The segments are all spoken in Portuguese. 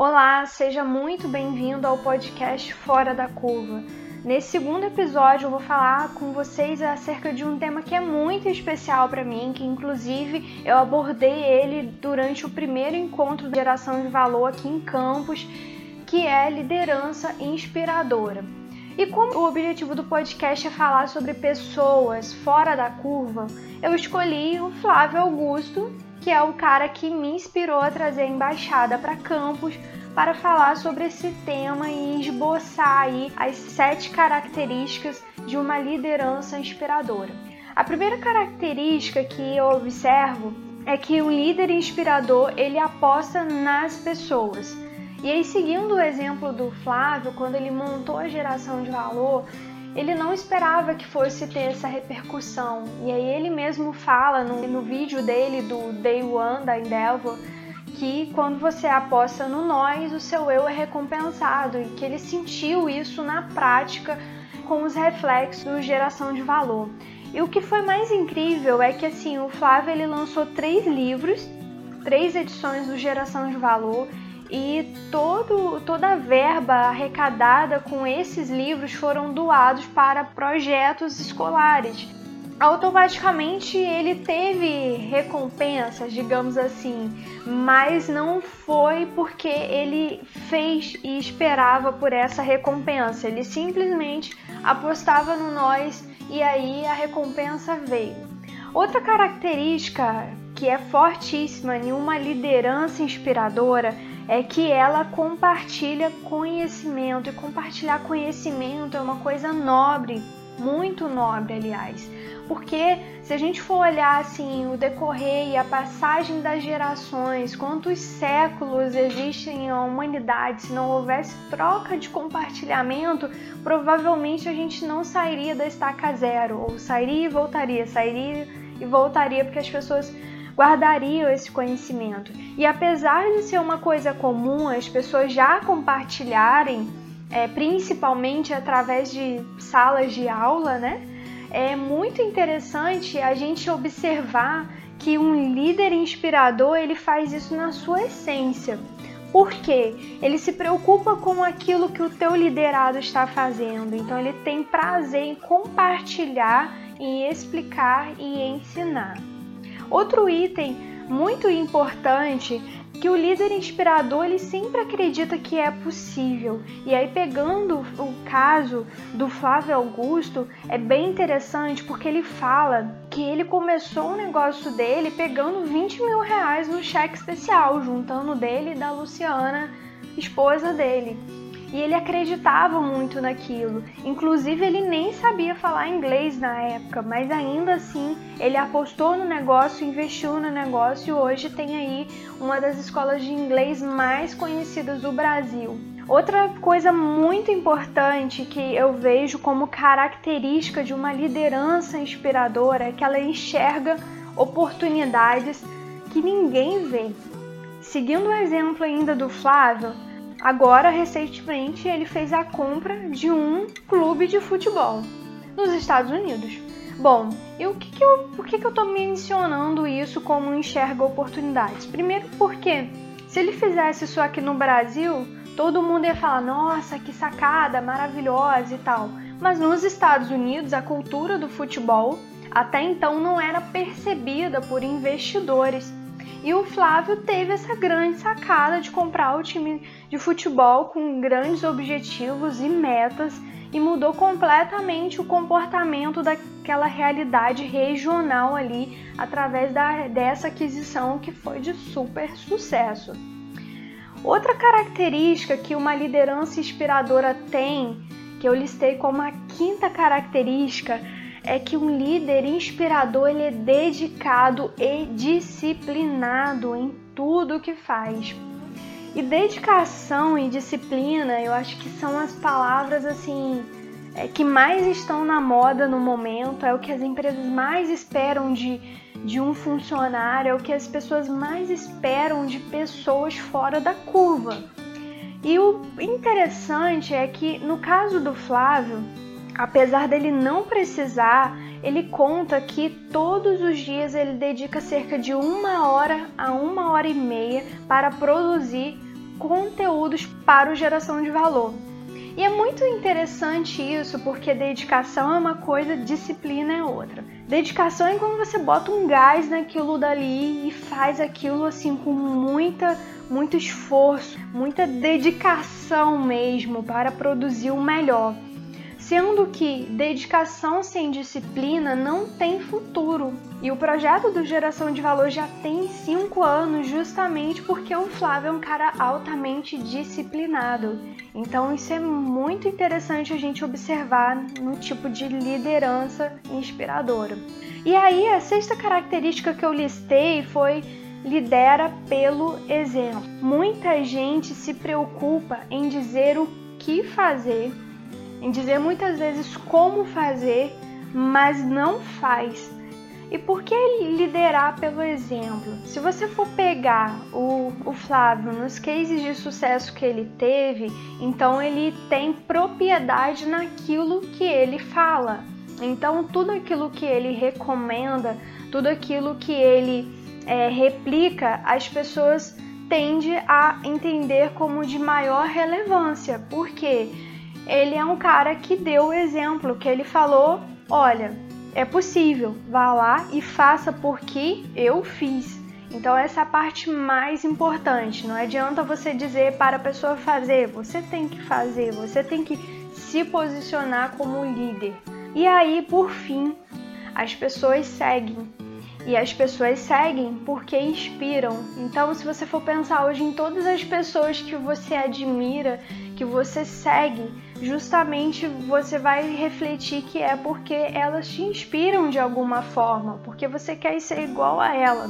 Olá, seja muito bem-vindo ao podcast Fora da Curva. Nesse segundo episódio, eu vou falar com vocês acerca de um tema que é muito especial para mim, que inclusive eu abordei ele durante o primeiro encontro da geração de valor aqui em Campos, que é liderança inspiradora. E como o objetivo do podcast é falar sobre pessoas fora da curva, eu escolhi o Flávio Augusto, que é o cara que me inspirou a trazer a embaixada para Campos para falar sobre esse tema e esboçar aí as sete características de uma liderança inspiradora. A primeira característica que eu observo é que o líder inspirador ele aposta nas pessoas. E aí, seguindo o exemplo do Flávio, quando ele montou a geração de valor, ele não esperava que fosse ter essa repercussão. E aí ele mesmo fala no, no vídeo dele do Day One da Endeavor que quando você aposta no nós, o seu eu é recompensado e que ele sentiu isso na prática com os reflexos do geração de valor. E o que foi mais incrível é que assim, o Flávio ele lançou três livros, três edições do Geração de Valor e todo, toda a verba arrecadada com esses livros foram doados para projetos escolares. Automaticamente ele teve recompensas, digamos assim, mas não foi porque ele fez e esperava por essa recompensa. Ele simplesmente apostava no nós e aí a recompensa veio. Outra característica que é fortíssima em uma liderança inspiradora é que ela compartilha conhecimento e compartilhar conhecimento é uma coisa nobre, muito nobre, aliás. Porque se a gente for olhar assim o decorrer e a passagem das gerações, quantos séculos existem a humanidade, se não houvesse troca de compartilhamento, provavelmente a gente não sairia da estaca zero, ou sairia e voltaria, sairia e voltaria, porque as pessoas guardariam esse conhecimento. E apesar de ser uma coisa comum, as pessoas já compartilharem, é, principalmente através de salas de aula, né? É muito interessante a gente observar que um líder inspirador ele faz isso na sua essência. Por quê? Ele se preocupa com aquilo que o teu liderado está fazendo. Então ele tem prazer em compartilhar, em explicar e ensinar. Outro item muito importante que o líder inspirador ele sempre acredita que é possível. E aí pegando o caso do Flávio Augusto é bem interessante porque ele fala que ele começou o negócio dele pegando 20 mil reais no cheque especial, juntando dele e da Luciana, esposa dele e ele acreditava muito naquilo. Inclusive, ele nem sabia falar inglês na época, mas ainda assim ele apostou no negócio, investiu no negócio e hoje tem aí uma das escolas de inglês mais conhecidas do Brasil. Outra coisa muito importante que eu vejo como característica de uma liderança inspiradora é que ela enxerga oportunidades que ninguém vê. Seguindo o exemplo ainda do Flávio, Agora, recentemente, ele fez a compra de um clube de futebol nos Estados Unidos. Bom, e o que, que eu, por que, que eu estou mencionando isso como enxerga oportunidades? Primeiro, porque se ele fizesse isso aqui no Brasil, todo mundo ia falar: nossa, que sacada maravilhosa e tal. Mas nos Estados Unidos, a cultura do futebol até então não era percebida por investidores. E o Flávio teve essa grande sacada de comprar o time de futebol com grandes objetivos e metas e mudou completamente o comportamento daquela realidade regional ali através da, dessa aquisição que foi de super sucesso. Outra característica que uma liderança inspiradora tem, que eu listei como a quinta característica, é que um líder inspirador ele é dedicado e disciplinado em tudo que faz. E dedicação e disciplina, eu acho que são as palavras assim é, que mais estão na moda no momento, é o que as empresas mais esperam de, de um funcionário, é o que as pessoas mais esperam de pessoas fora da curva. E o interessante é que no caso do Flávio, Apesar dele não precisar, ele conta que todos os dias ele dedica cerca de uma hora a uma hora e meia para produzir conteúdos para o geração de valor. E é muito interessante isso, porque dedicação é uma coisa, disciplina é outra. Dedicação é quando você bota um gás naquilo dali e faz aquilo assim com muita, muito esforço, muita dedicação mesmo para produzir o melhor sendo que dedicação sem disciplina não tem futuro. E o projeto do Geração de Valor já tem cinco anos, justamente porque o Flávio é um cara altamente disciplinado. Então, isso é muito interessante a gente observar no tipo de liderança inspiradora. E aí, a sexta característica que eu listei foi lidera pelo exemplo. Muita gente se preocupa em dizer o que fazer em dizer muitas vezes como fazer, mas não faz. E por que liderar pelo exemplo? Se você for pegar o, o, Flávio nos cases de sucesso que ele teve, então ele tem propriedade naquilo que ele fala. Então, tudo aquilo que ele recomenda, tudo aquilo que ele é, replica, as pessoas tendem a entender como de maior relevância. Por quê? Ele é um cara que deu o exemplo, que ele falou: olha, é possível, vá lá e faça porque eu fiz. Então essa é a parte mais importante. Não adianta você dizer para a pessoa fazer, você tem que fazer, você tem que se posicionar como líder. E aí, por fim, as pessoas seguem. E as pessoas seguem porque inspiram. Então, se você for pensar hoje em todas as pessoas que você admira, que você segue, justamente você vai refletir que é porque elas te inspiram de alguma forma, porque você quer ser igual a ela.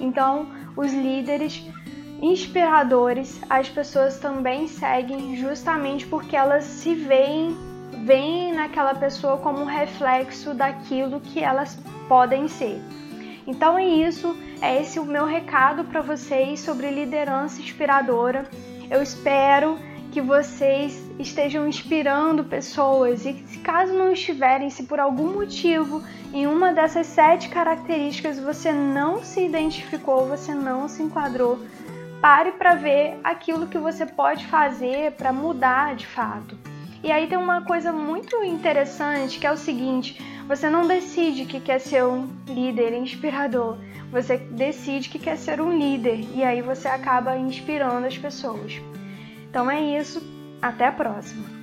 Então, os líderes inspiradores, as pessoas também seguem justamente porque elas se veem, veem naquela pessoa como um reflexo daquilo que elas podem ser. Então é isso, é esse o meu recado para vocês sobre liderança inspiradora. Eu espero que vocês estejam inspirando pessoas e caso não estiverem, se por algum motivo em uma dessas sete características você não se identificou, você não se enquadrou, pare para ver aquilo que você pode fazer para mudar de fato. E aí tem uma coisa muito interessante que é o seguinte: você não decide que quer ser um líder inspirador, você decide que quer ser um líder e aí você acaba inspirando as pessoas. Então é isso, até a próxima!